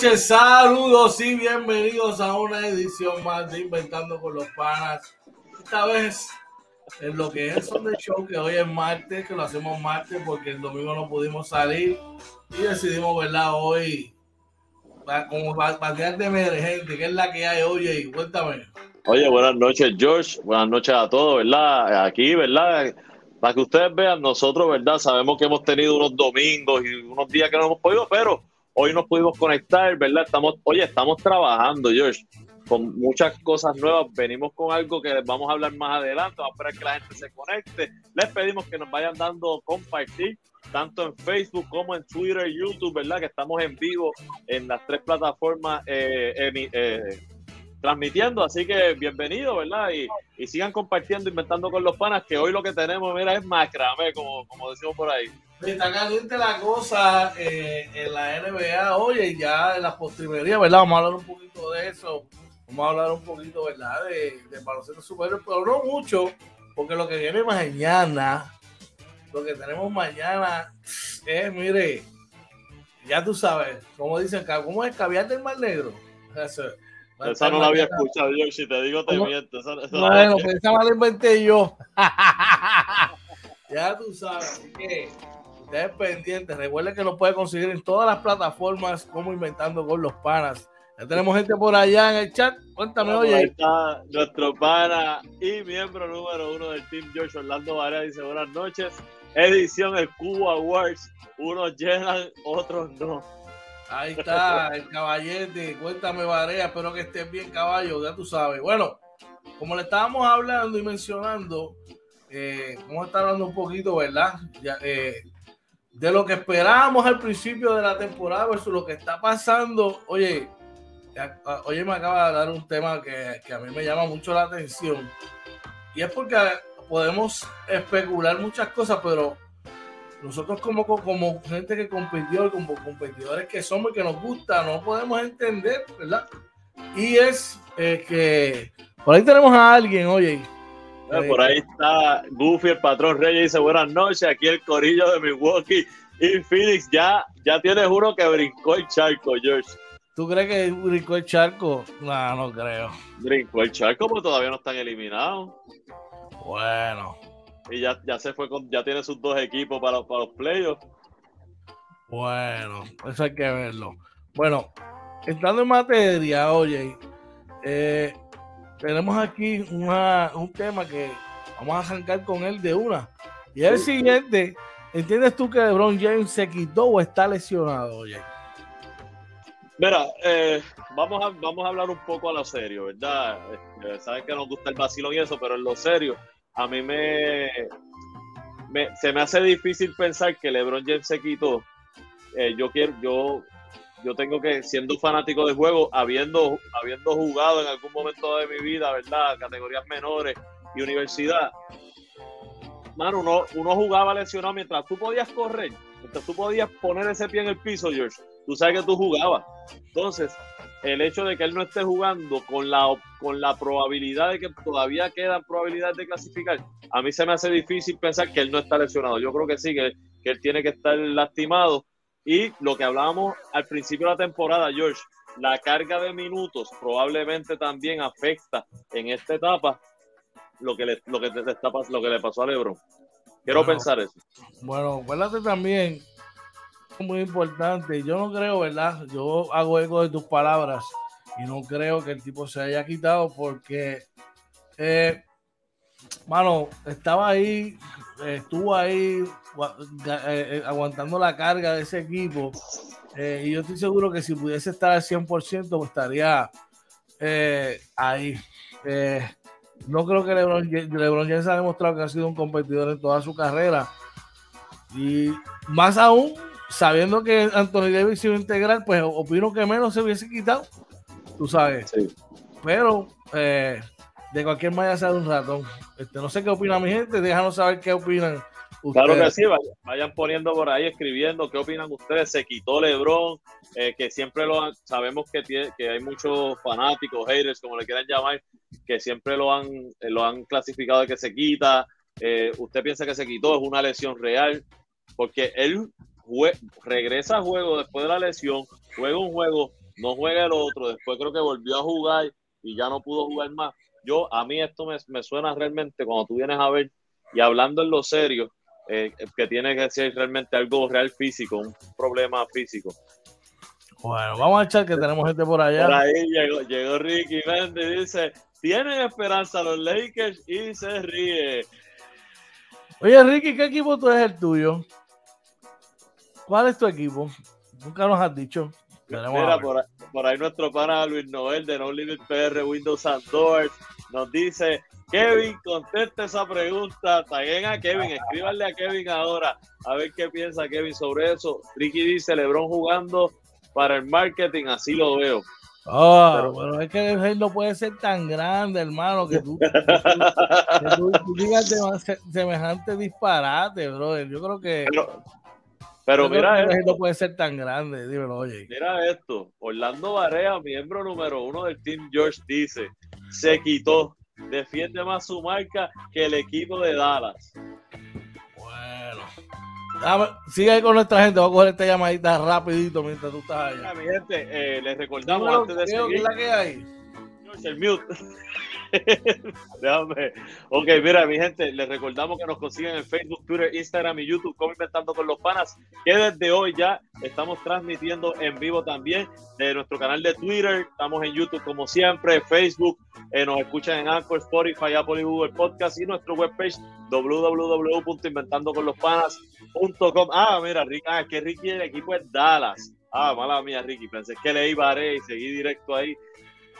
Noches, saludos y bienvenidos a una edición más de Inventando con los Panas. Esta vez en lo que es Sunday Show, que hoy es martes, que lo hacemos martes porque el domingo no pudimos salir y decidimos, ¿verdad? Hoy, como batear de emergente, que es la que hay, oye, cuéntame. Oye, buenas noches, George. Buenas noches a todos, ¿verdad? Aquí, ¿verdad? Para que ustedes vean, nosotros, ¿verdad? Sabemos que hemos tenido unos domingos y unos días que no hemos podido, pero Hoy nos pudimos conectar, ¿verdad? Estamos, oye, estamos trabajando, George, con muchas cosas nuevas. Venimos con algo que vamos a hablar más adelante. Vamos a esperar que la gente se conecte. Les pedimos que nos vayan dando compartir tanto en Facebook como en Twitter, YouTube, ¿verdad? Que estamos en vivo en las tres plataformas eh, eh, transmitiendo. Así que bienvenido, ¿verdad? Y, y, sigan compartiendo, inventando con los panas, que hoy lo que tenemos, mira, es macramé, como, como decimos por ahí. Está caliente la cosa eh, en la NBA, oye, ya en la postrimería, ¿verdad? Vamos a hablar un poquito de eso. Vamos a hablar un poquito, ¿verdad? De, de baloncesto superior, pero no mucho, porque lo que viene mañana, lo que tenemos mañana es, mire, ya tú sabes, como dicen, ¿cómo es caviar del Mar Negro? Eso, esa no la había escuchado yo, si te digo te miento. Esa, esa bueno, pues esa la inventé yo. ya tú sabes, así que ustedes pendientes. Recuerden que lo puede conseguir en todas las plataformas como Inventando con los Panas. Ya tenemos gente por allá en el chat. Cuéntame, oye. Ahí está nuestro pana y miembro número uno del Team George Orlando Varea. Dice buenas noches. Edición el Cubo Awards. Unos llenan, otros no. Ahí está el caballete. Cuéntame, Varea. Espero que estés bien, caballo. Ya tú sabes. Bueno, como le estábamos hablando y mencionando, eh, vamos a estar hablando un poquito, ¿verdad? Ya, eh, de lo que esperábamos al principio de la temporada versus lo que está pasando. Oye, oye, me acaba de dar un tema que, a mí me llama mucho la atención. Y es porque podemos especular muchas cosas, pero nosotros como, como gente que compitió, como competidores que somos y que nos gusta, no podemos entender, ¿verdad? Y es eh, que por ahí tenemos a alguien, oye, por ahí está Goofy, el patrón Reyes, dice buenas noches, aquí el corillo de Milwaukee y Phoenix, ya, ya tienes uno que brincó el charco, George. ¿Tú crees que brincó el charco? No, no creo. Brincó el charco, pero todavía no están eliminados. Bueno. Y ya, ya se fue con, ya tiene sus dos equipos para, para los playoffs. Bueno, eso hay que verlo. Bueno, entrando en materia, oye, eh, tenemos aquí un tema que vamos a arrancar con él de una. Y el siguiente, ¿entiendes tú que LeBron James se quitó o está lesionado, oye? Mira, eh, vamos, a, vamos a hablar un poco a lo serio, ¿verdad? Eh, Saben que nos gusta el vacilón y eso, pero en lo serio, a mí me, se me hace difícil pensar que LeBron James se quitó. Eh, yo quiero, yo yo tengo que, siendo fanático de juego, habiendo, habiendo jugado en algún momento de mi vida, ¿verdad? Categorías menores y universidad, mano, uno, uno jugaba lesionado mientras tú podías correr, mientras tú podías poner ese pie en el piso, George, tú sabes que tú jugabas. Entonces, el hecho de que él no esté jugando con la, con la probabilidad de que todavía quedan probabilidades de clasificar, a mí se me hace difícil pensar que él no está lesionado. Yo creo que sí, que, que él tiene que estar lastimado. Y lo que hablábamos al principio de la temporada, George, la carga de minutos probablemente también afecta en esta etapa lo que le, lo que te, está, lo que le pasó a Lebron. Quiero pensar eso. Bueno, acuérdate también, muy importante, yo no creo, ¿verdad? Yo hago eco de tus palabras y no creo que el tipo se haya quitado porque, eh, mano, estaba ahí, estuvo ahí eh, eh, aguantando la carga de ese equipo y yo estoy seguro que si pudiese estar al 100% pues estaría ahí. no creo que LeBron, LeBron James ha demostrado que ha sido un competidor en toda su carrera y más aún sabiendo que Anthony Davis iba a integrar, pues opino que menos se hubiese quitado, tú sabes. Pero eh, de cualquier manera sale un ratón. Este, no sé qué opina mi gente, déjanos saber qué opinan. Ustedes. Claro que sí, vayan, poniendo por ahí, escribiendo qué opinan ustedes. Se quitó LeBron, eh, que siempre lo sabemos que, tiene, que hay muchos fanáticos, haters, como le quieran llamar, que siempre lo han, lo han clasificado de que se quita. Eh, usted piensa que se quitó, es una lesión real, porque él regresa a juego después de la lesión, juega un juego, no juega el otro, después creo que volvió a jugar y ya no pudo jugar más. Yo, a mí esto me, suena realmente cuando tú vienes a ver y hablando en lo serio, eh, que tiene que ser realmente algo real físico, un problema físico. Bueno, vamos a echar que tenemos gente por allá. Por ahí llegó, llegó Ricky Mendes y dice, tienen esperanza los Lakers y se ríe. Oye, Ricky, ¿qué equipo tú eres el tuyo? ¿Cuál es tu equipo? Nunca nos has dicho. Mira, por, ahí nuestro pana Luis Noel de No Limit PR Windows and Doors nos dice, Kevin, conteste esa pregunta. Taguen a Kevin, escríbanle a Kevin ahora a ver qué piensa Kevin sobre eso. Ricky dice, Lebron jugando para el marketing, así lo veo. Oh, pero, es que el no puede ser tan grande, hermano, que tú, digas semejante disparate, brother. Yo creo que... Pero mira esto. No puede ser tan grande, dímelo, oye. Mira esto. Orlando Barea, miembro número uno del Team George, dice: se quitó. Defiende más su marca que el equipo de Dallas. Bueno. sigue ahí con nuestra gente. Voy a coger esta llamadita rapidito mientras tú estás allá. Mira, mi gente, eh, les recordamos antes de seguir. ¿Qué es la que hay? George, el mute. Déjame. Ok, mira, mi gente, les recordamos que nos consiguen en Facebook, Twitter, Instagram y YouTube, como Inventando con los Panas, que desde hoy ya estamos transmitiendo en vivo también de nuestro canal de Twitter. Estamos en YouTube como siempre, Facebook, eh, nos escuchan en Anchor, Spotify, Apple y Google Podcast y nuestro webpage www.inventandoconlospanas.com. Ah, mira, Ricky, ah, que Ricky el equipo es Dallas. Ah, mala mía, Ricky. Pensé que leí Baré y seguí directo ahí.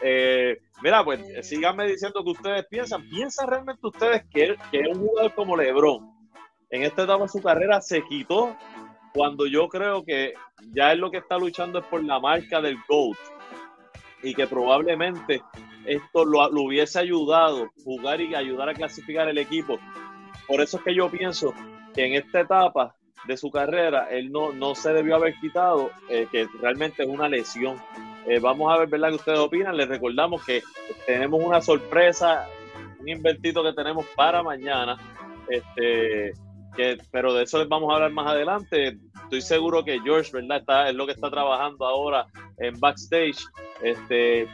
Eh, mira, pues síganme diciendo que ustedes piensan. ¿Piensan realmente ustedes que, un jugador como LeBron en esta etapa de su carrera se quitó cuando yo creo que ya es lo que está luchando es por la marca del GOAT y que probablemente esto lo, lo, hubiese ayudado jugar y ayudar a clasificar el equipo. Por eso es que yo pienso que en esta etapa de su carrera él no, no se debió haber quitado, eh, que realmente es una lesión eh, vamos a ver, ¿verdad? Que ustedes opinan. Les recordamos que tenemos una sorpresa, un inventito que tenemos para mañana. Este, pero de eso les vamos a hablar más adelante. Estoy seguro que George, ¿verdad? Está, es lo que está trabajando ahora en backstage. Este,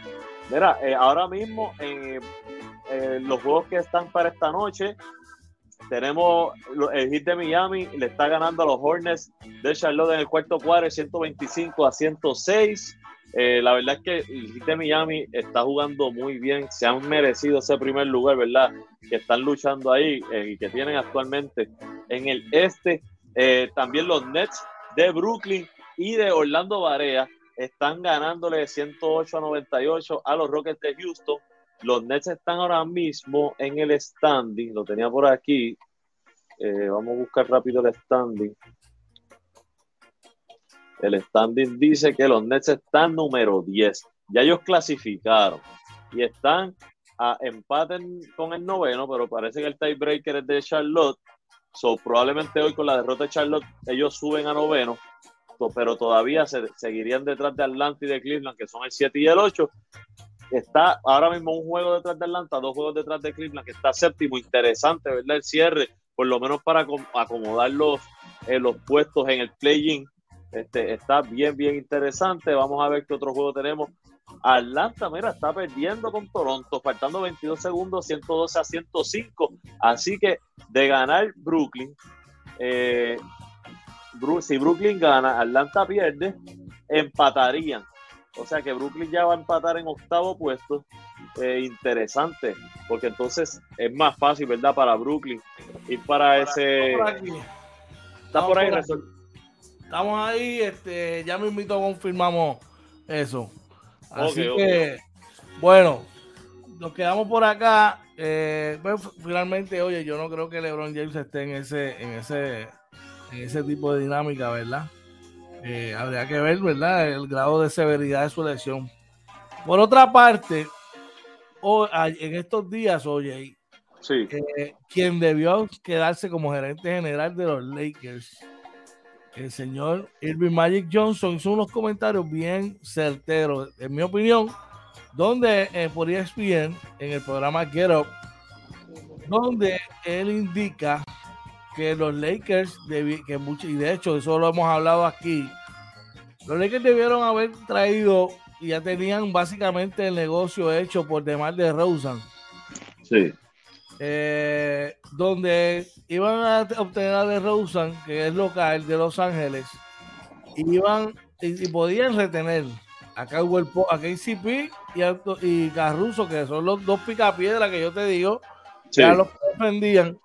mira, eh, ahora mismo en los juegos que están para esta noche, tenemos el hit de Miami, le está ganando a los Hornets de Charlotte en el cuarto cuadro, 125 a 106. Eh, la verdad es que el de Miami está jugando muy bien, se han merecido ese primer lugar, ¿verdad? Que están luchando ahí eh, y que tienen actualmente en el este. Eh, también los Nets de Brooklyn y de Orlando Barea están ganándole 108 a 98 a los Rockets de Houston. Los Nets están ahora mismo en el standing, lo tenía por aquí. vamos a buscar rápido el standing. El standing dice que los Nets están número 10. Ya ellos clasificaron y están a empate con el noveno, pero parece que el tiebreaker es de Charlotte. So, probablemente hoy con la derrota de Charlotte ellos suben a noveno. pero todavía se, seguirían detrás de Atlanta y de Cleveland, que son el 7 y el 8. Está ahora mismo un juego detrás de Atlanta, dos juegos detrás de Cleveland, que está séptimo, interesante, ¿verdad? El cierre, por lo menos para acomodar los, eh, los puestos en el play-in. Este, está bien, bien interesante. Vamos a ver qué otro juego tenemos. Atlanta, mira, está perdiendo con Toronto, faltando 22 segundos, 112 a 105. Así que de ganar Brooklyn, eh, si Brooklyn gana, Atlanta pierde, empatarían. O sea que Brooklyn ya va a empatar en octavo puesto. Eh, interesante, porque entonces es más fácil, ¿verdad? Para Brooklyn ir para ese. Está por ahí, Estamos ahí, este, ya mismito confirmamos eso. Así que, bueno, nos quedamos por acá. Eh, pues, finalmente, oye, yo no creo que LeBron James esté en ese, en ese, en ese tipo de dinámica, ¿verdad? Eh, habría que ver, ¿verdad? El grado de severidad de su lesión. Por otra parte, en estos días, oye, sí. Eh, quien debió quedarse como gerente general de los Lakers, el señor Irving Magic Johnson, hizo unos comentarios bien certeros, en mi opinión, donde eh, por ESPN, en el programa Get Up, donde él indica que los Lakers, que mucho, y de hecho eso lo hemos hablado aquí, los Lakers debieron haber traído y ya tenían básicamente el negocio hecho por demás de Rosen. Sí. Eh, donde iban a obtener a de Rosen, que es local de Los Ángeles, y iban y, podían retener a Cowell, a KCP y, a, y Caruso, que son los dos picapiedras que yo te digo, que a los defendían.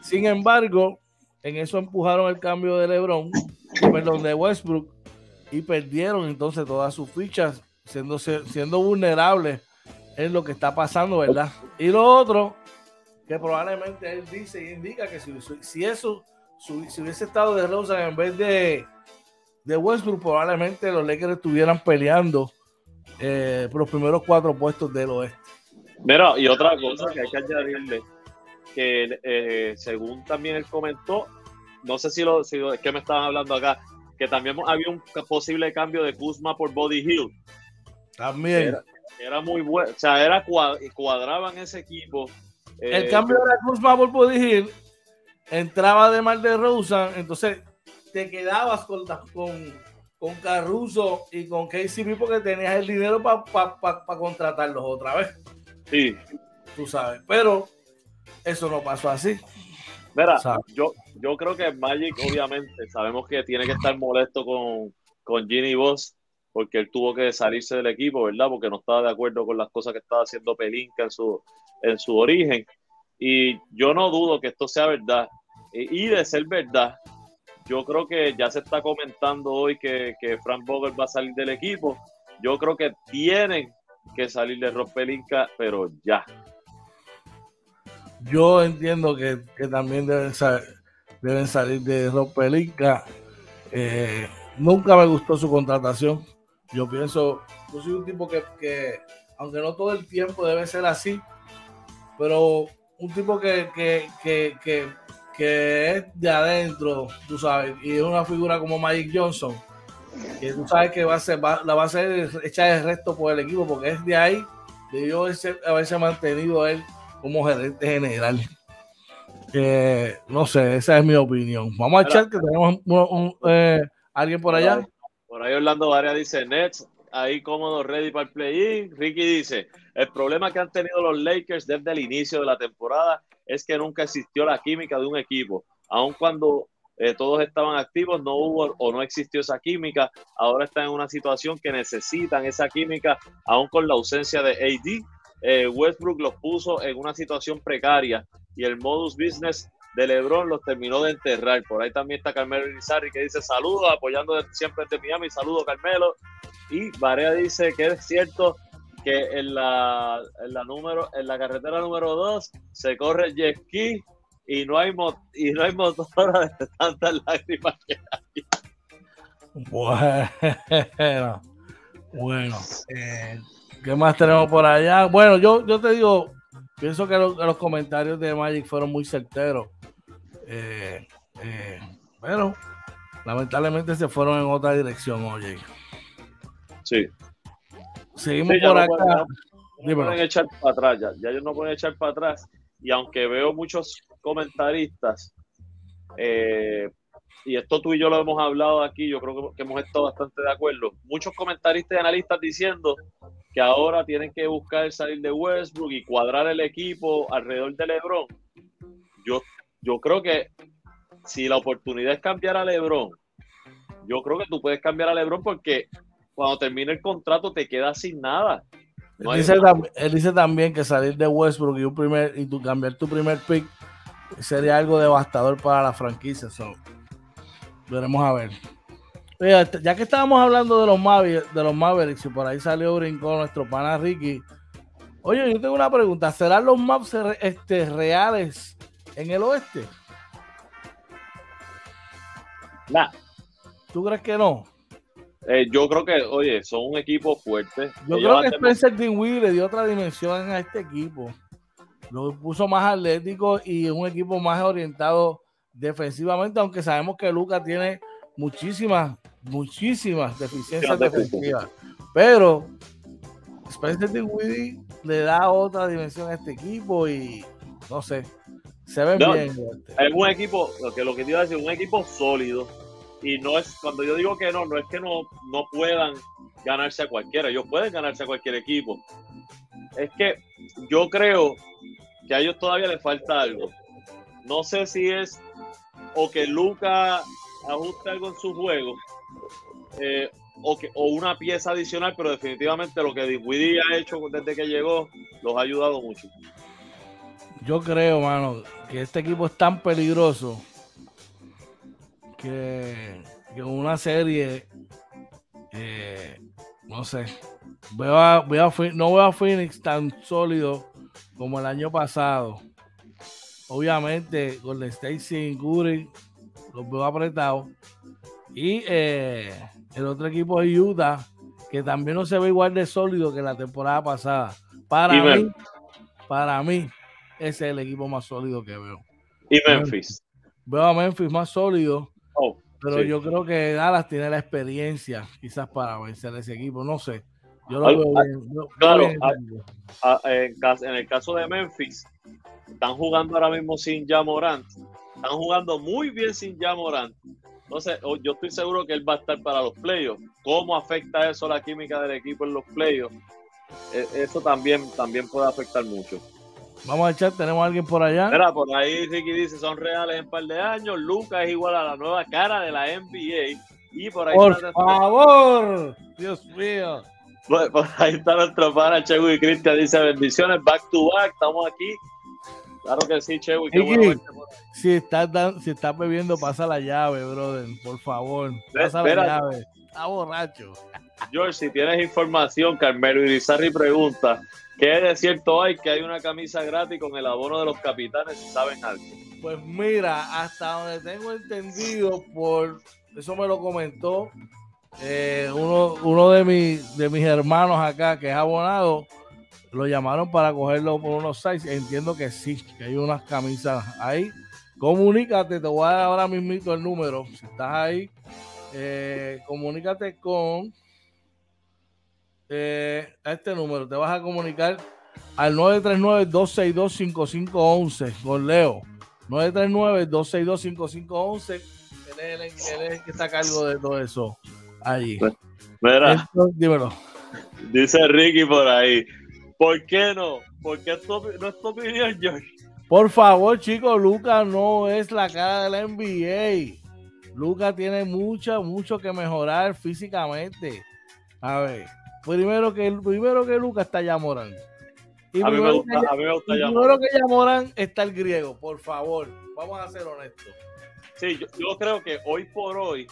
Sin embargo, en eso empujaron el cambio de LeBron, perdón, de Westbrook, y perdieron entonces todas sus fichas, siendo, siendo vulnerables en lo que está pasando, ¿verdad? Y lo otro, que probablemente él dice y indica que si, si eso, si, hubiese estado de Rosa en vez de, de Westbrook, probablemente los Lakers estuvieran peleando eh, por los primeros cuatro puestos del oeste. Mira, y otra cosa que hay que añadirle, que eh, según también él comentó, no sé si lo, si es que me estaban hablando acá, que también había un posible cambio de Kuzma por Body Hill. También. Era, muy bueno, o sea, era cuadraban ese equipo. El eh, cambio de Kuzma por Body Hill entraba de Mar de Rosa, entonces te quedabas con, con, con Caruso y con KCP porque tenías el dinero para contratarlos otra vez. Sí. Tú sabes, pero eso no pasó así. Mira, yo, yo creo que Magic, obviamente, sabemos que tiene que estar molesto con, con Ginny Boss, porque él tuvo que salirse del equipo, ¿verdad? Porque no estaba de acuerdo con las cosas que estaba haciendo Pelinka en su, en su origen. Y yo no dudo que esto sea verdad. Y, de ser verdad, yo creo que ya se está comentando hoy que, que Frank Vogel va a salir del equipo. Yo creo que tienen que salir de Rob Pelinka, pero ya. Yo entiendo que, también deben, deben salir de Rob Pelinka. Eh, nunca me gustó su contratación. Yo pienso, yo soy un tipo que, aunque no todo el tiempo debe ser así, pero un tipo que, que, es de adentro, tú sabes, y es una figura como Magic Johnson, que tú sabes que va a ser, la va a ser hecha de resto por el equipo, porque es de ahí, debió haberse mantenido él como gerente general. Que no sé, esa es mi opinión. Vamos a echar que tenemos eh, alguien por allá. Por ahí Orlando Varia dice Nets, ahí cómodo, ready para el play-in. Ricky dice, el problema que han tenido los Lakers desde el inicio de la temporada es que nunca existió la química de un equipo. Aun cuando eh, todos estaban activos, no hubo o no existió esa química. Ahora están en una situación que necesitan esa química, aún con la ausencia de AD eh, Westbrook los puso en una situación precaria y el modus business de LeBron los terminó de enterrar. Por ahí también está Carmelo Irizarry que dice saludos, apoyando siempre desde Miami. Saludos, Carmelo. Y Varea dice que es cierto que en la, en la, número, en la carretera número 2 se corre jet ski y no hay, y no hay motora de tantas lágrimas que hay. Bueno, bueno. Eh, ¿Qué más tenemos por allá? Bueno, yo, yo te digo, pienso que los, comentarios de Magic fueron muy certeros. Eh, eh, pero lamentablemente se fueron en otra dirección, oye. Sí. Seguimos por acá. No pueden, echar para atrás, ya, ya ellos no pueden echar para atrás. Y aunque veo muchos comentaristas, eh, y esto tú y yo lo hemos hablado aquí, yo creo que, hemos estado bastante de acuerdo. Muchos comentaristas y analistas diciendo que ahora tienen que buscar salir de Westbrook y cuadrar el equipo alrededor de LeBron. Yo, yo creo que si la oportunidad es cambiar a LeBron, yo creo que tú puedes cambiar a LeBron porque cuando termine el contrato te quedas sin nada. él, dice, también que salir de Westbrook y, un primer, y tu, cambiar tu primer pick sería algo devastador para la franquicia. Veremos a ver. Ya que estábamos hablando de los, Mavericks, de los Mavericks y por ahí salió brincó nuestro pana Ricky. Oye, yo tengo una pregunta. ¿Serán los Maps este, reales en el oeste? Nah. ¿Tú crees que no? Eh, yo creo que, oye, son un equipo fuerte. Yo creo que Spencer Dinwiddie le dio otra dimensión a este equipo. Lo puso más atlético y un equipo más orientado defensivamente, aunque sabemos que Lucas tiene muchísimas, muchísimas deficiencias defensivas. Pero Spencer Dinwiddie le da otra dimensión a este equipo y no sé, se ven bien. Es un equipo, lo que lo que te iba a decir, un equipo sólido. Y no es, cuando yo digo que no, no es que no, no puedan ganarse a cualquiera, ellos pueden ganarse a cualquier equipo. Es que yo creo que a ellos todavía les falta algo. No sé si es o que Luca ajuste algo en su juego, eh, o, que, o una pieza adicional, pero definitivamente lo que Dinwiddie ha hecho desde que llegó los ha ayudado mucho. Yo creo, mano, que este equipo es tan peligroso que, que una serie, eh, no sé, veo a, no veo a Phoenix tan sólido como el año pasado. Obviamente, con el Stacy Curry los veo apretados. Y eh, el otro equipo es Utah, que también no se ve igual de sólido que la temporada pasada. Para mí, para mí, ese es el equipo más sólido que veo. Y Memphis. Veo a Memphis más sólido. Oh, pero yo creo que Dallas tiene la experiencia quizás para vencer ese equipo. No sé. Yo lo veo bien. claro, en, el caso de Memphis, están jugando ahora mismo sin Jamorant. Están jugando muy bien sin Jamorant. Entonces, yo estoy seguro que él va a estar para los playoffs. ¿Cómo afecta eso la química del equipo en los playoffs? E, eso también, también puede afectar mucho. Vamos a echar, tenemos a alguien por allá. Mira, por ahí Ricky dice, son reales en un par de años. Lucas es igual a la nueva cara de la NBA. Y por ahí por favor, Dios mío. Por, ahí está nuestro pana Chewy y Cristian. Dice bendiciones, back to back. Estamos aquí. Claro que sí, Chewy. Qué bueno si estás, si estás bebiendo, pasa la llave, brother. Por favor. Pasa la llave. Está borracho. George, si tienes información, Carmelo Irizarri pregunta: ¿Qué de cierto hay que hay una camisa gratis con el abono de los capitanes? Si saben algo. Pues mira, hasta donde tengo entendido, por eso me lo comentó eh, uno, uno de, mis, de mis hermanos acá que es abonado, lo llamaron para cogerlo por unos sites. Entiendo que sí, que hay unas camisas ahí. Comunícate, te voy a dar ahora mismo el número. Si estás ahí, eh, comunícate con eh, a este número. Te vas a comunicar al 939-262-5511 con Leo. 939-262-5511. Él, él, es el que está a cargo de todo eso allí. Mira, dímelo. Dice Ricky por ahí. ¿Por qué no? ¿Por qué no es tu opinión, George? Por favor, chicos, Lucas no es la cara de la NBA. Lucas tiene mucho, mucho que mejorar físicamente. A ver, primero que, primero que Lucas está ya Morán. Y a mí me gusta, que, primero que ya está el griego, por favor. Vamos a ser honestos. Sí, yo creo que hoy por hoy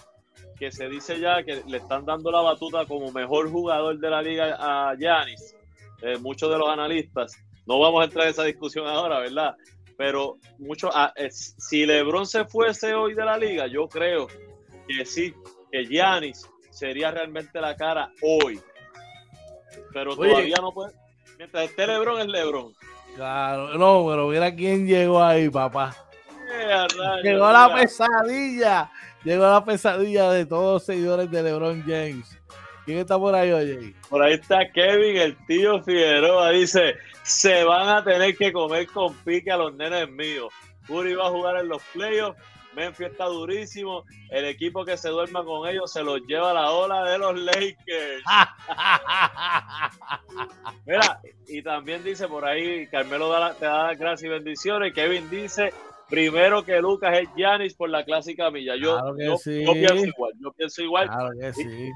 que se dice ya que le están dando la batuta como mejor jugador de la liga a Yanis, eh, muchos de los analistas, no vamos a entrar en esa discusión ahora, ¿verdad? Pero mucho, ah, si LeBron se fuese hoy de la liga, yo creo que sí, que Yanis sería realmente la cara hoy. Pero todavía no puede. Mientras esté LeBron, es LeBron. Claro, no, pero mira quién llegó ahí, papá. Llegó la pesadilla llegó la pesadilla de todos los seguidores de LeBron James. ¿Quién está por ahí, oye? Por ahí está Kevin, el tío Figueroa. Dice: Se van a tener que comer con pique a los nenes míos. Curry va a jugar en los playoffs. Memphis está durísimo. El equipo que se duerma con ellos se los lleva a la ola de los Lakers. Mira, y también dice por ahí, Carmelo da, te da gracias y bendiciones. Kevin dice, primero que Lucas es Giannis por la clásica milla. Yo, pienso igual, yo pienso igual. Claro que sí.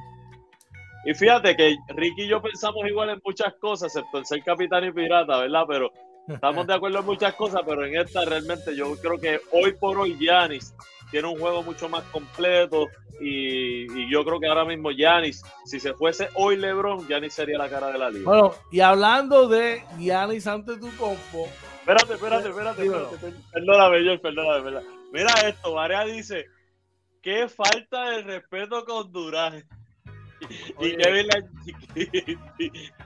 Y fíjate que Ricky y yo pensamos igual en muchas cosas, excepto en ser capitán y pirata, ¿verdad? Pero estamos de acuerdo en muchas cosas, pero en esta realmente yo creo que hoy por hoy Giannis tiene un juego mucho más completo y, yo creo que ahora mismo Giannis, si se fuese hoy LeBron, Giannis sería la cara de la liga. Bueno, y hablando de Giannis antes tu compo. Espérate, espérate, espérate, espérate, perdóname, yo, perdóname, perdóname. Mira esto, Varea dice, qué falta de respeto con Durán. Y Kevin le,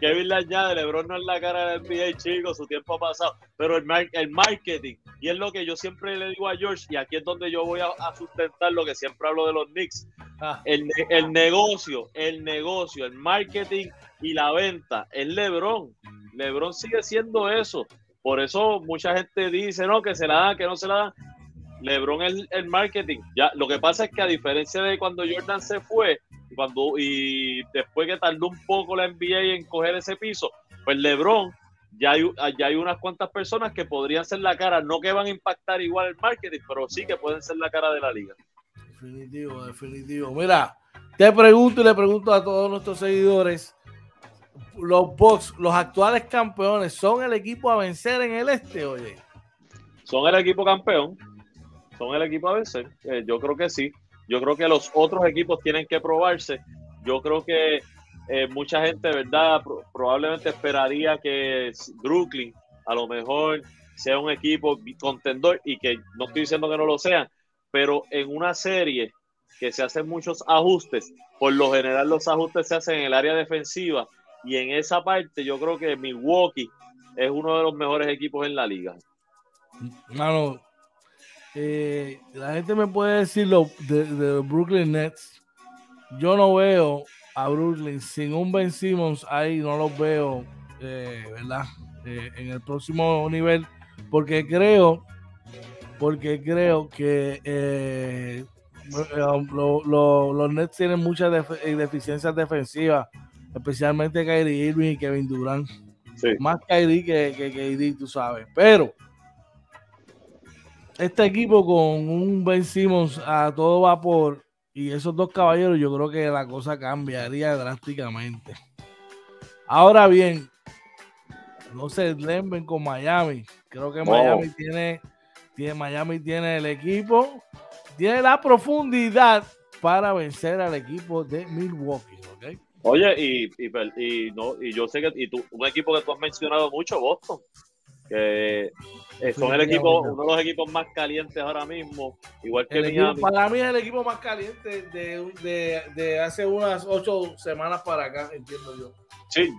Kevin añade, LeBron no es la cara del NBA, chicos, su tiempo ha pasado, pero el, el marketing, y es lo que yo siempre le digo a George, y aquí es donde yo voy a, sustentar lo que siempre hablo de los Knicks, ah. el, el, negocio, el negocio, el marketing y la venta, es LeBron, LeBron sigue siendo eso, por eso mucha gente dice, no, que se la da, que no se la da, LeBron es el marketing, ya, lo que pasa es que a diferencia de cuando Jordan se fue, cuando, y después que tardó un poco la NBA en coger ese piso, pues LeBron ya hay, ya hay unas cuantas personas que podrían ser la cara, no que van a impactar igual el marketing, pero sí que pueden ser la cara de la liga. Definitivo, definitivo. Mira, te pregunto y le pregunto a todos nuestros seguidores, los Bucks, los actuales campeones, ¿son el equipo a vencer en el este, oye? Son el equipo campeón, son el equipo a vencer, eh, yo creo que sí. Yo creo que los otros equipos tienen que probarse. Yo creo que eh, mucha gente, ¿verdad? probablemente esperaría que Brooklyn a lo mejor sea un equipo contendor y que no estoy diciendo que no lo sean, pero en una serie que se hacen muchos ajustes, por lo general los ajustes se hacen en el área defensiva y en esa parte yo creo que Milwaukee es uno de los mejores equipos en la liga. Mano, eh, la gente me puede decir lo de, Brooklyn Nets. Yo no veo a Brooklyn sin un Ben Simmons ahí, no los veo, eh, ¿verdad? Eh, en el próximo nivel, porque creo, porque creo que los Nets tienen muchas deficiencias defensivas, especialmente Kyrie Irving y Kevin Durant. Más Kyrie que, que KD, tú sabes. Pero este equipo con un Ben Simmons a todo vapor y esos dos caballeros, yo creo que la cosa cambiaría drásticamente. Ahora bien, no se deslemben con Miami. Creo que Miami tiene, tiene, Miami tiene el equipo, tiene la profundidad para vencer al equipo de Milwaukee. ¿okay? Oye, y, y, no, y yo sé que y tú, un equipo que tú has mencionado mucho, Boston, que eh, son el equipo, uno de los equipos más calientes ahora mismo, igual que Miami. para mí es el equipo más caliente de, de, de, hace unas ocho semanas para acá, entiendo yo. Sí,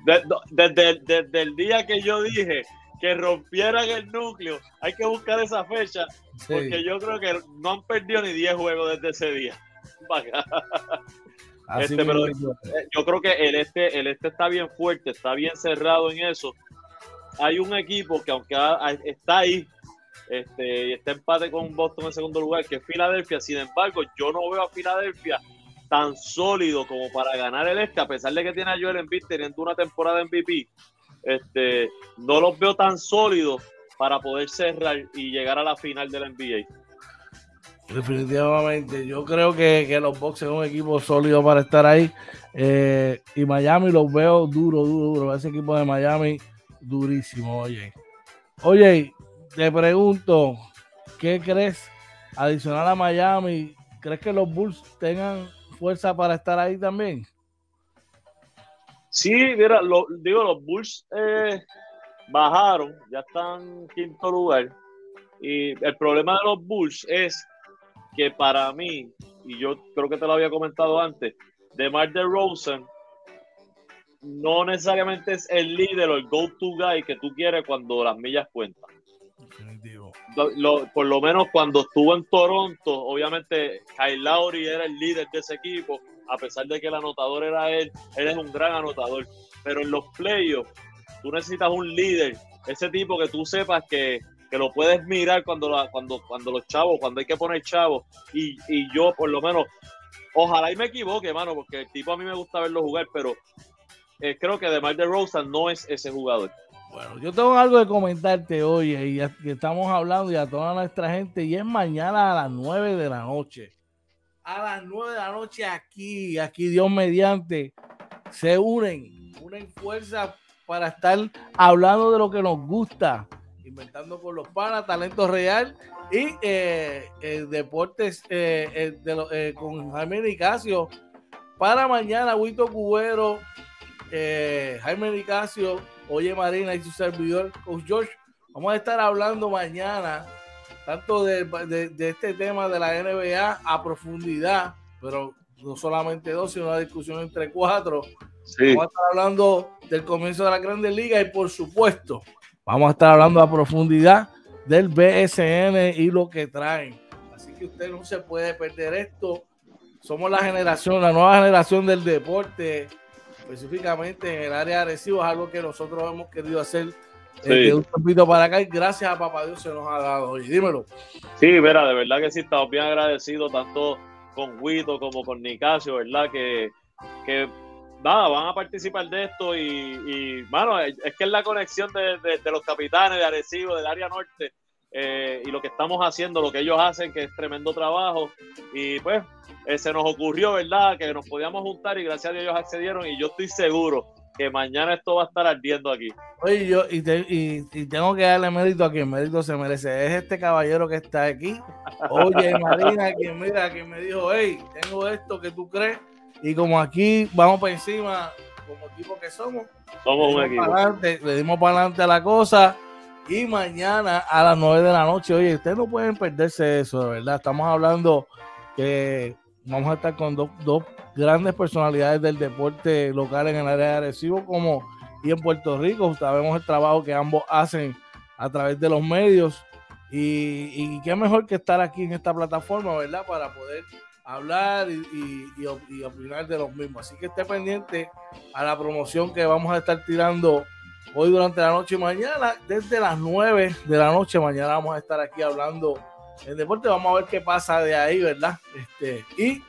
desde, desde, el día que yo dije que rompieran el núcleo, hay que buscar esa fecha, porque yo creo que no han perdido ni 10 juegos desde ese día. Este, pero eh, yo creo que el este, el este está bien fuerte, está bien cerrado en eso hay un equipo que aunque está ahí, este, está empate con Boston en segundo lugar, que es Filadelfia. Sin embargo, yo no veo a Filadelfia tan sólido como para ganar el este, a pesar de que tiene a Joel Embiid teniendo una temporada MVP. Este, no los veo tan sólidos para poder cerrar y llegar a la final de la NBA. Definitivamente, yo creo que, los Bucks son un equipo sólido para estar ahí. Eh, y Miami los veo duro, duro, duro. Ese equipo de Miami durísimo, oye. Oye, te pregunto, ¿qué crees adicional a Miami? ¿Crees que los Bulls tengan fuerza para estar ahí también? Sí, mira, lo, digo, los Bulls eh, bajaron, ya están en quinto lugar. Y el problema de los Bulls es que para mí, y yo creo que te lo había comentado antes, de Mar de Rosen no necesariamente es el líder o el go-to guy que tú quieres cuando las millas cuentan. por lo menos cuando estuvo en Toronto, obviamente Kyle Lowry era el líder de ese equipo, a pesar de que el anotador era él, él es un gran anotador. Pero en los playoffs, tú necesitas un líder, ese tipo que tú sepas que, lo puedes mirar cuando, cuando, cuando los chavos, cuando hay que poner chavos. Y, y yo, por lo menos, ojalá y me equivoque, mano, porque el tipo a mí me gusta verlo jugar, pero eh, creo que DeMar Rosa no es ese jugador. Bueno, yo tengo algo de comentarte hoy y que estamos hablando y a toda nuestra gente y es mañana a las 9 de la noche. A las 9 de la noche aquí, aquí Dios mediante, se unen, unen fuerzas para estar hablando de lo que nos gusta, inventando con los panas, talento real y eh, deportes eh, de con Jaime Nicasio. Para mañana, Huito Cubero, Jaime Nicasio Oye Marina y su servidor, Coach George. Vamos a estar hablando mañana tanto de, este tema de la NBA a profundidad, pero no solamente dos, sino una discusión entre cuatro. Vamos a estar hablando del comienzo de la Grandes Ligas y por supuesto vamos a estar hablando a profundidad del BSN y lo que traen. Así que usted no se puede perder esto. Somos la generación, la nueva generación del deporte específicamente en el área de es algo que nosotros hemos querido hacer eh, un poquito para acá y gracias a papá Dios se nos ha dado. Oye, dímelo. Sí, mira, de verdad que sí, estamos bien agradecidos tanto con Huito como con Nicasio, ¿verdad? Que, que nada, van a participar de esto y, y bueno, es que es la conexión de, de, los capitanes de Arecibo, del área norte, eh, y lo que estamos haciendo, lo que ellos hacen, que es tremendo trabajo. Y pues eh, se nos ocurrió, ¿verdad?, que nos podíamos juntar y gracias a Dios ellos accedieron y yo estoy seguro que mañana esto va a estar ardiendo aquí. Oye, yo y, tengo que darle mérito a quien mérito se merece. Es este caballero que está aquí. Oye, Marina, quien mira, quien me dijo, hey, tengo esto que tú crees. Y como aquí vamos por encima, como equipo que somos, somos un equipo. le dimos para adelante a la cosa y mañana a las 9 de la noche, oye, ustedes no pueden perderse eso, de verdad. Estamos hablando que vamos a estar con dos, grandes personalidades del deporte local en el área de Arecibo como y en Puerto Rico. Sabemos el trabajo que ambos hacen a través de los medios. Y, y qué mejor que estar aquí en esta plataforma, ¿verdad? Para poder hablar y, y, y, opinar de los mismos. Así que esté pendiente a la promoción que vamos a estar tirando hoy durante la noche y mañana, desde las 9 de la noche, mañana vamos a estar aquí hablando en deporte. Vamos a ver qué pasa de ahí, ¿verdad? Este, y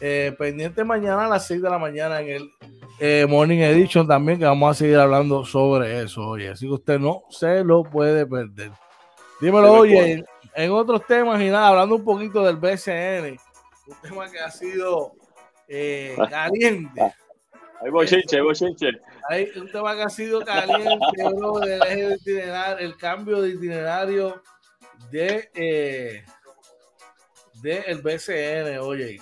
eh, pendiente mañana a las 6 de la mañana en el eh, Morning Edition también, que vamos a seguir hablando sobre eso, oye. Así que usted no se lo puede perder. Dímelo, oye, en, otros temas y nada, hablando un poquito del BCN, un tema que ha sido eh, caliente. Ahí voy, Chinche, ahí voy, hay un tema que ha sido caliente, bro, el cambio de itinerario de, eh, de el BCN, oye.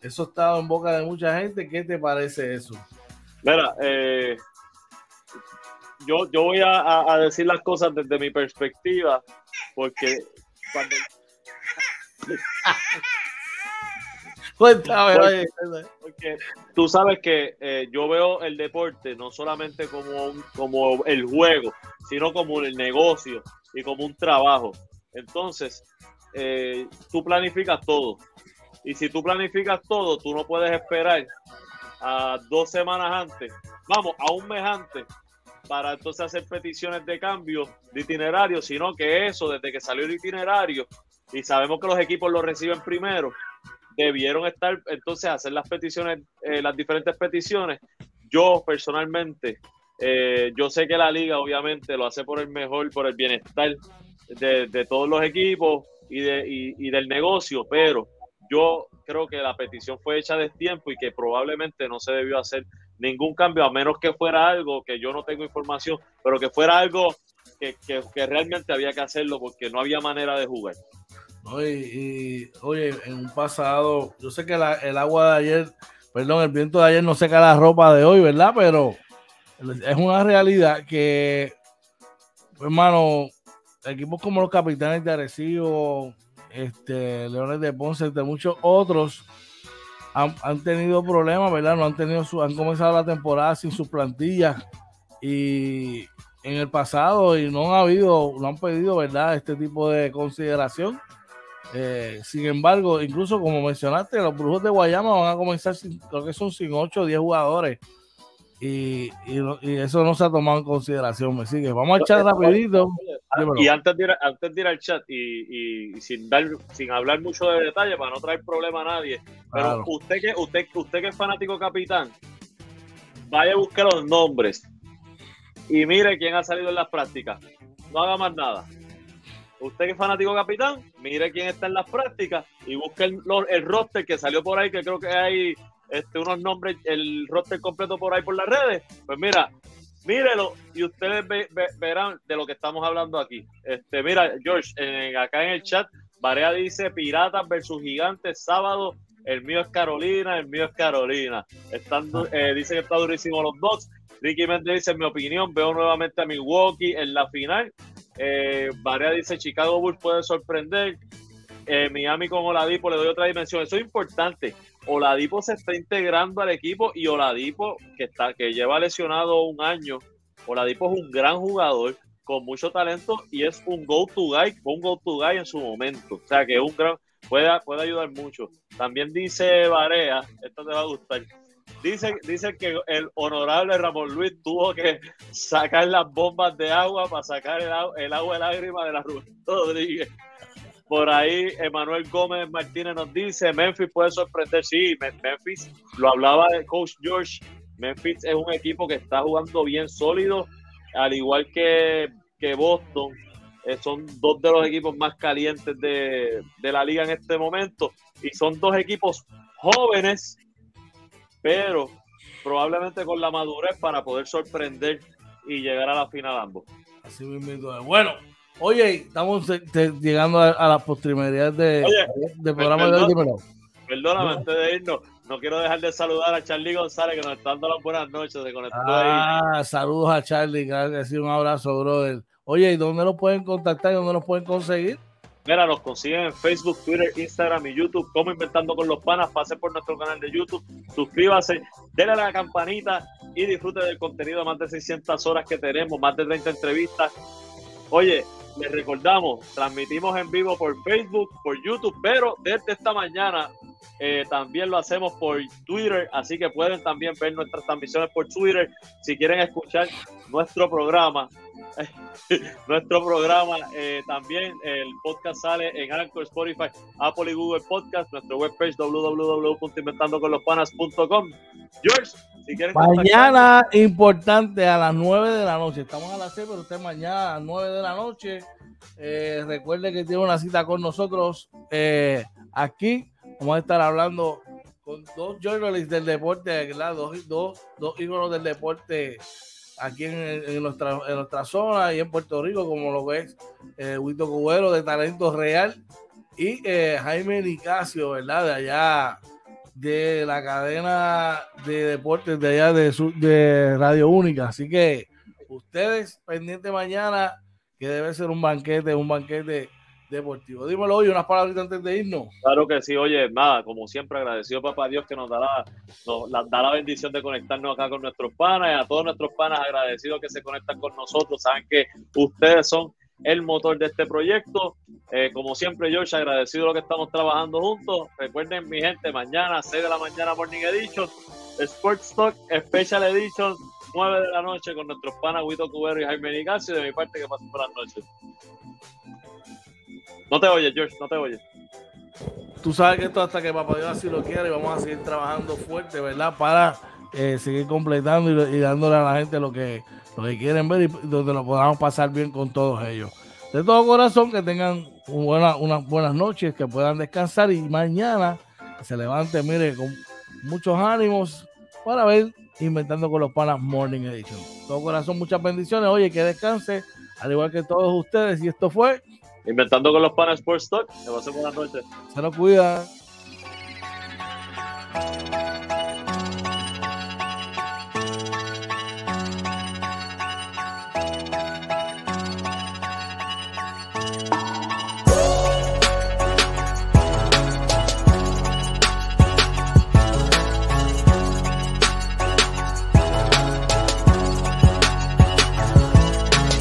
Eso ha estado en boca de mucha gente. ¿Qué te parece eso? Mira, eh, yo, yo voy a, decir las cosas desde mi perspectiva, porque cuando... Cuéntame, porque, tú sabes que eh, yo veo el deporte no solamente como, un, como el juego, sino como el negocio y como un trabajo. Entonces, eh, tú planificas todo. Y si tú planificas todo, tú no puedes esperar a dos semanas antes, vamos, a un mes antes, para entonces hacer peticiones de cambio de itinerario, sino que eso, desde que salió el itinerario, y sabemos que los equipos lo reciben primero, debieron estar entonces hacer las peticiones, eh, las diferentes peticiones. Yo personalmente, eh, yo sé que la liga obviamente lo hace por el mejor, por el bienestar de, todos los equipos y, de, y, del negocio, pero yo creo que la petición fue hecha de tiempo y que probablemente no se debió hacer ningún cambio, a menos que fuera algo que yo no tengo información, pero que fuera algo que, que realmente había que hacerlo porque no había manera de jugar. Y, oye, en un pasado, yo sé que el agua de ayer, perdón, el viento de ayer no seca la ropa de hoy, ¿verdad? Pero es una realidad que, hermano, equipos como los Capitanes de Arecibo, este, Leones de Ponce, entre muchos otros, han, tenido problemas, ¿verdad? No han tenido su, han comenzado la temporada sin sus plantillas y en el pasado y no ha habido, no han pedido, ¿verdad?, este tipo de consideración. Eh, sin embargo, incluso como mencionaste, los Brujos de Guayama van a comenzar, creo que son sin 8 o 10 jugadores. Y, eso no se ha tomado en consideración, me sigue. Vamos a echar rapidito. Y antes de ir, antes de ir al chat y, sin dar, sin hablar mucho de detalle para no traer problema a nadie, pero usted que usted, usted que es fanático capitán, vaya a buscar los nombres y mire quién ha salido en las prácticas. No haga más nada. Usted que es fanático capitán, mire quién está en las prácticas y busque el, el roster que salió por ahí, que creo que hay este, unos nombres, el roster completo por ahí por las redes. Pues mira, mírelo y ustedes verán de lo que estamos hablando aquí. Este, mira, George, acá en el chat, Barea dice Piratas versus Gigantes sábado. El mío es Carolina, el mío es Carolina. Estando, eh, dice que está durísimo los dos. Ricky Méndez dice, en mi opinión, veo nuevamente a Milwaukee en la final. Eh, Barea dice, Chicago Bulls puede sorprender. Eh, Miami con Oladipo le doy otra dimensión. Eso es importante. Oladipo se está integrando al equipo y Oladipo, que, está, que lleva lesionado un año, Oladipo es un gran jugador con mucho talento y es un go-to guy, un go-to guy en su momento. O sea que es un gran, puede, puede ayudar mucho. También dice Barea, esto te va a gustar, Dice, dice que el honorable Ramón Luis tuvo que sacar las bombas de agua para sacar el, el agua de lágrima de la Rubén Rodríguez. Por ahí, Emanuel Gómez Martínez nos dice: Memphis puede sorprender. Sí, Memphis, lo hablaba el coach George. Memphis es un equipo que está jugando bien sólido, al igual que, que Boston. Eh, son dos de los equipos más calientes de, de la liga en este momento. Y son dos equipos jóvenes, pero probablemente con la madurez para poder sorprender y llegar a la final ambos. Así mismo. Bueno, Oye, estamos llegando a, las postrimerías de, de programa de hoy. Perdóname, antes de irnos, no quiero dejar de saludar a Charlie González, que nos está dando las buenas noches. Se conectó ah, saludos a Charlie, que sí, un abrazo, brother. Oye, ¿y dónde nos pueden contactar y dónde nos pueden conseguir? Mira, nos consiguen en Facebook, Twitter, Instagram y YouTube, como Inventando con los Panas. Pase por nuestro canal de YouTube, suscríbase, denle a la campanita y disfrute del contenido de más de 600 horas que tenemos, más de 30 entrevistas. Oye, les recordamos, transmitimos en vivo por Facebook, por YouTube, pero desde esta mañana eh, también lo hacemos por Twitter, así que pueden también ver nuestras transmisiones por Twitter si quieren escuchar nuestro programa. nuestro programa eh, también, el podcast sale en Anchor, Spotify, Apple y Google Podcast, nuestra webpage www.inventandoconlospanas.com. George, Mañana, importante, a las 9 de la noche. Estamos a las 6, pero usted mañana a las 9 de la noche. Eh, recuerde que tiene una cita con nosotros eh, aquí. Vamos a estar hablando con dos journalists del deporte, Dos, dos, dos íconos del deporte aquí en, nuestra, en nuestra zona y en Puerto Rico, como lo ves, eh, Huito Cubero de Talento Real y eh, Jaime Nicasio, ¿verdad? De allá de la cadena de deportes de allá de, de Radio Única. Así que ustedes pendientes mañana, que debe ser un banquete, un banquete deportivo. Dímelo hoy, unas palabras antes de irnos. Claro que sí, oye, nada, como siempre, agradecido papá Dios que nos da la, nos, da la bendición de conectarnos acá con nuestros panas y a todos nuestros panas agradecidos que se conectan con nosotros. Saben que ustedes son el motor de este proyecto. Eh, como siempre, George, agradecido lo que estamos trabajando juntos. Recuerden, mi gente, mañana, 6 de la mañana, Morning Edition, Sports Talk Special Edition, 9 de la noche, con nuestros panas Huito Cubero y Jaime Nicasio. De mi parte, que pasen buenas noches. No te oyes, George, no te oyes. Tú sabes que esto hasta que Papá Dios así lo quiere y vamos a seguir trabajando fuerte, ¿verdad? Para eh, seguir completando y, dándole a la gente lo que, lo que quieren ver y donde lo podamos pasar bien con todos ellos. De todo corazón, que tengan buena, unas buenas noches, que puedan descansar y mañana se levante, mire, con muchos ánimos para ver Inventando con los Panas Morning Edition. De todo corazón, muchas bendiciones. Oye, que descanse, al igual que todos ustedes. Y esto fue Inventando con los panas Sports Talk. Que pasen buenas noches. Se nos cuida.